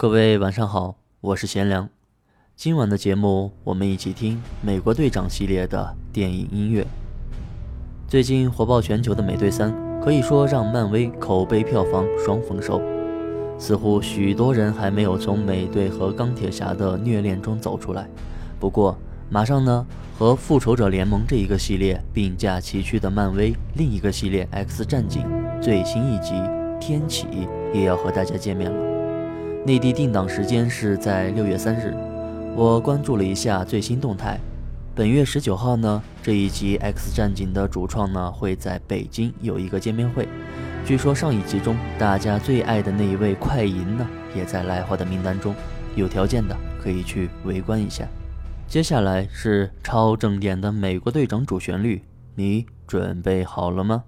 各位晚上好，我是贤良。今晚的节目，我们一起听《美国队长》系列的电影音乐。最近火爆全球的《美队三》，可以说让漫威口碑、票房双丰收。似乎许多人还没有从美队和钢铁侠的虐恋中走出来。不过，马上呢，和《复仇者联盟》这一个系列并驾齐驱的漫威另一个系列《X 战警》最新一集《天启》也要和大家见面了。内地定档时间是在六月三日，我关注了一下最新动态。本月十九号呢，这一集《X 战警》的主创呢会在北京有一个见面会。据说上一集中大家最爱的那一位快银呢，也在来华的名单中。有条件的可以去围观一下。接下来是超正点的美国队长主旋律，你准备好了吗？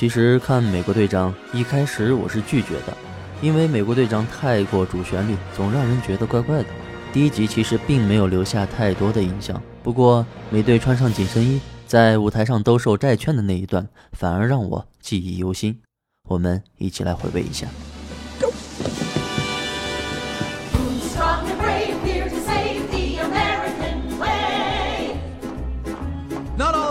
其实看美国队长一开始我是拒绝的，因为美国队长太过主旋律，总让人觉得怪怪的。第一集其实并没有留下太多的印象，不过美队穿上紧身衣在舞台上兜售债券的那一段，反而让我记忆犹新。我们一起来回味一下。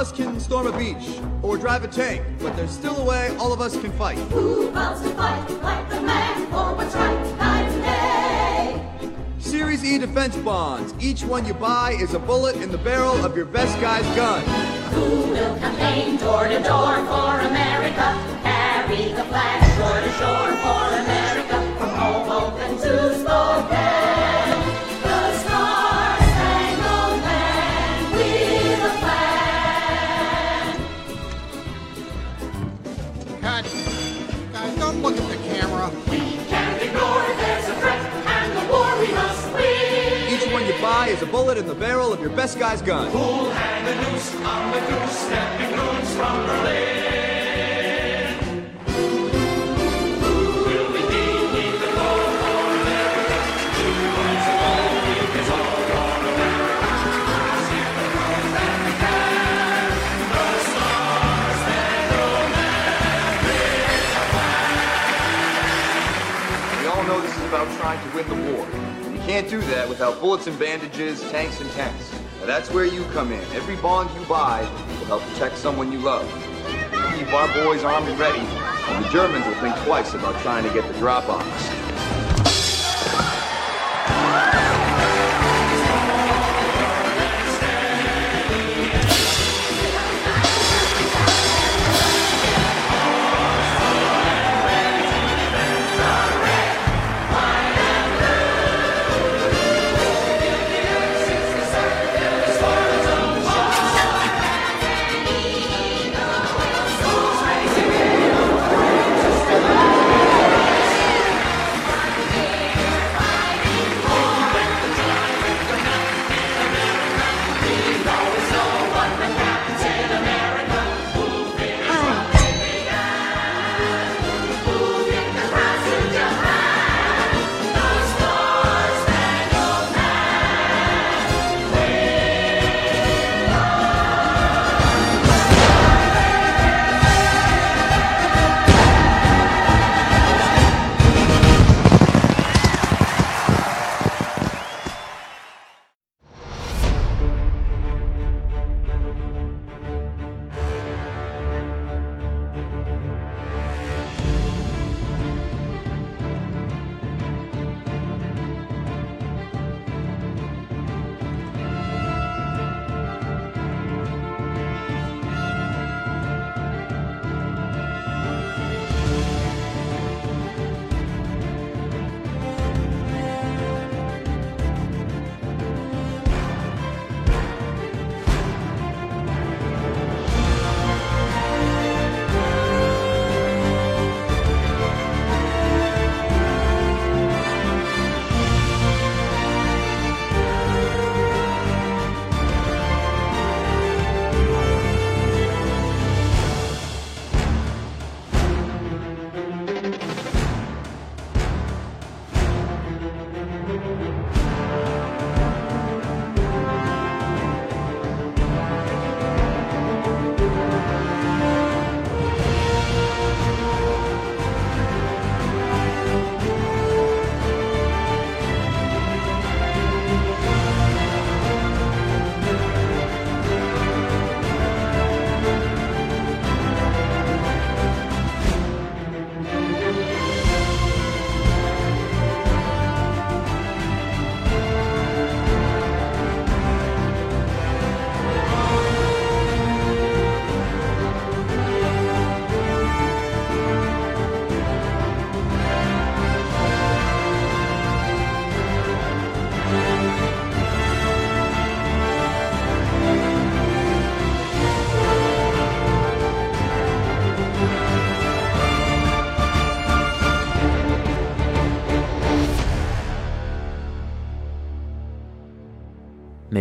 us can storm a beach or drive a tank, but there's still a way all of us can fight. Who vows to fight like the man for what's right night and day? Series E defense bonds. Each one you buy is a bullet in the barrel of your best guy's gun. Who will campaign door to door for America? Carry the flag shore to shore for bullet in the barrel of your best guy's gun. Who'll hang the noose on the goose, stepping goons from Berlin? We all know this is about trying to win the war can't do that without bullets and bandages, tanks and tanks. Now that's where you come in. Every bond you buy will help protect someone you love. Keep our boys armed and ready. and the Germans will think twice about trying to get the drop on us.《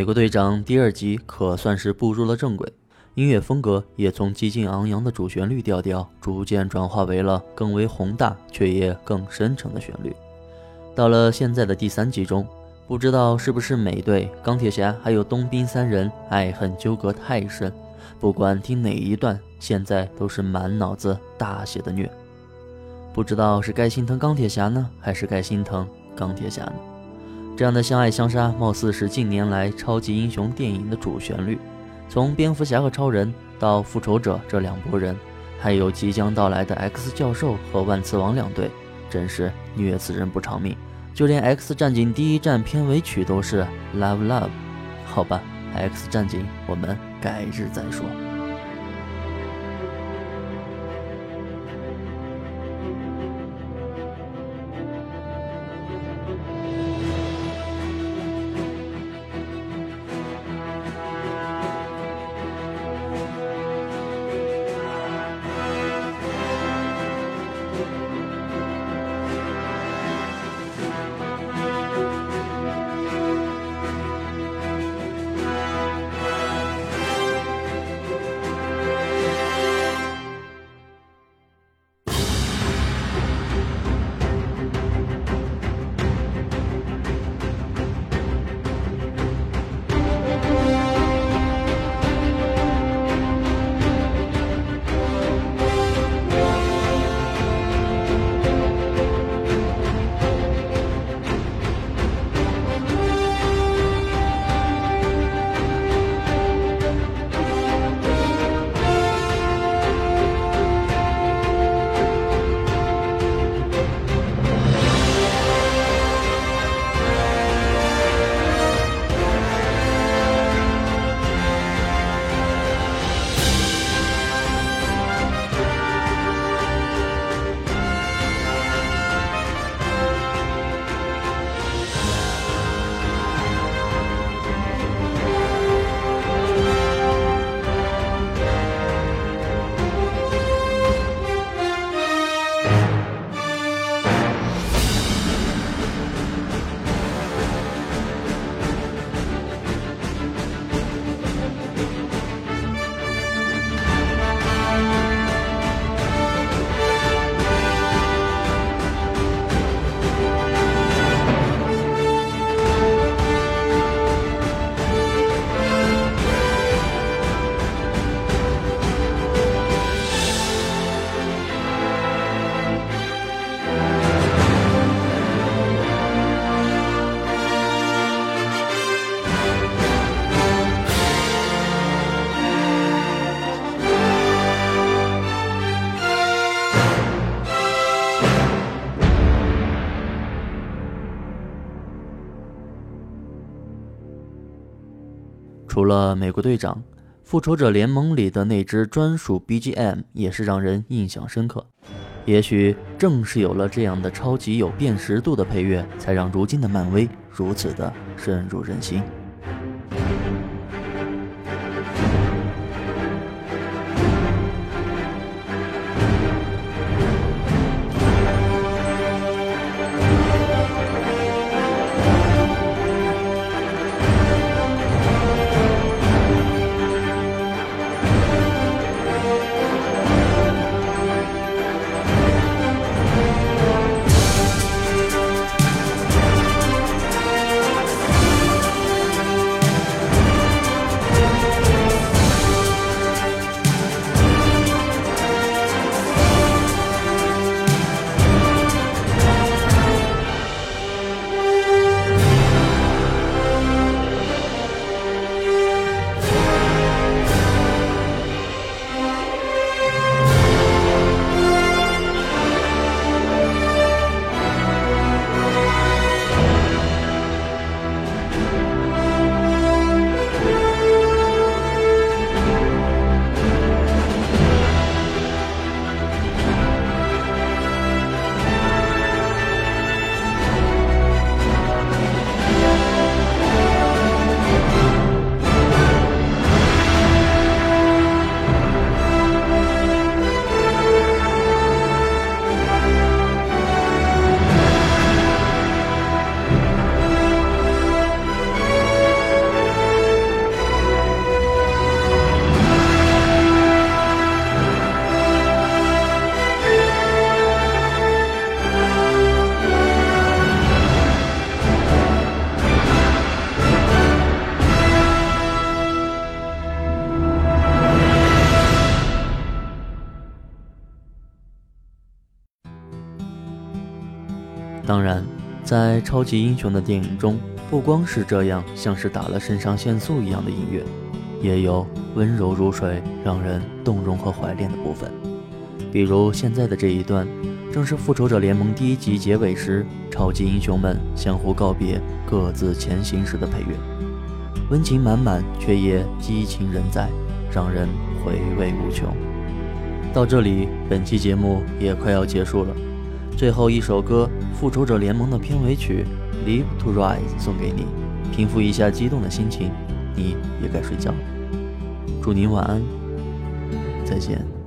国队长》第二集可算是步入了正轨，音乐风格也从激进昂扬的主旋律调调，逐渐转化为了更为宏大却也更深沉的旋律。到了现在的第三集中，不知道是不是美队、钢铁侠还有冬兵三人爱恨纠葛太深，不管听哪一段，现在都是满脑子大写的虐。不知道是该心疼钢铁侠呢，还是该心疼钢铁侠呢？这样的相爱相杀，貌似是近年来超级英雄电影的主旋律。从蝙蝠侠和超人到复仇者这两拨人，还有即将到来的 X 教授和万磁王两队，真是虐死人不偿命。就连 X 战警第一站片尾曲都是 Love Love，好吧，X 战警我们改日再说。除了美国队长，复仇者联盟里的那支专属 BGM 也是让人印象深刻。也许正是有了这样的超级有辨识度的配乐，才让如今的漫威如此的深入人心。超级英雄的电影中，不光是这样像是打了肾上腺素一样的音乐，也有温柔如水、让人动容和怀恋的部分。比如现在的这一段，正是《复仇者联盟》第一集结尾时，超级英雄们相互告别、各自前行时的配乐，温情满满，却也激情仍在，让人回味无穷。到这里，本期节目也快要结束了。最后一首歌《复仇者联盟》的片尾曲《Live to Rise》送给你，平复一下激动的心情。你也该睡觉了，祝您晚安，再见。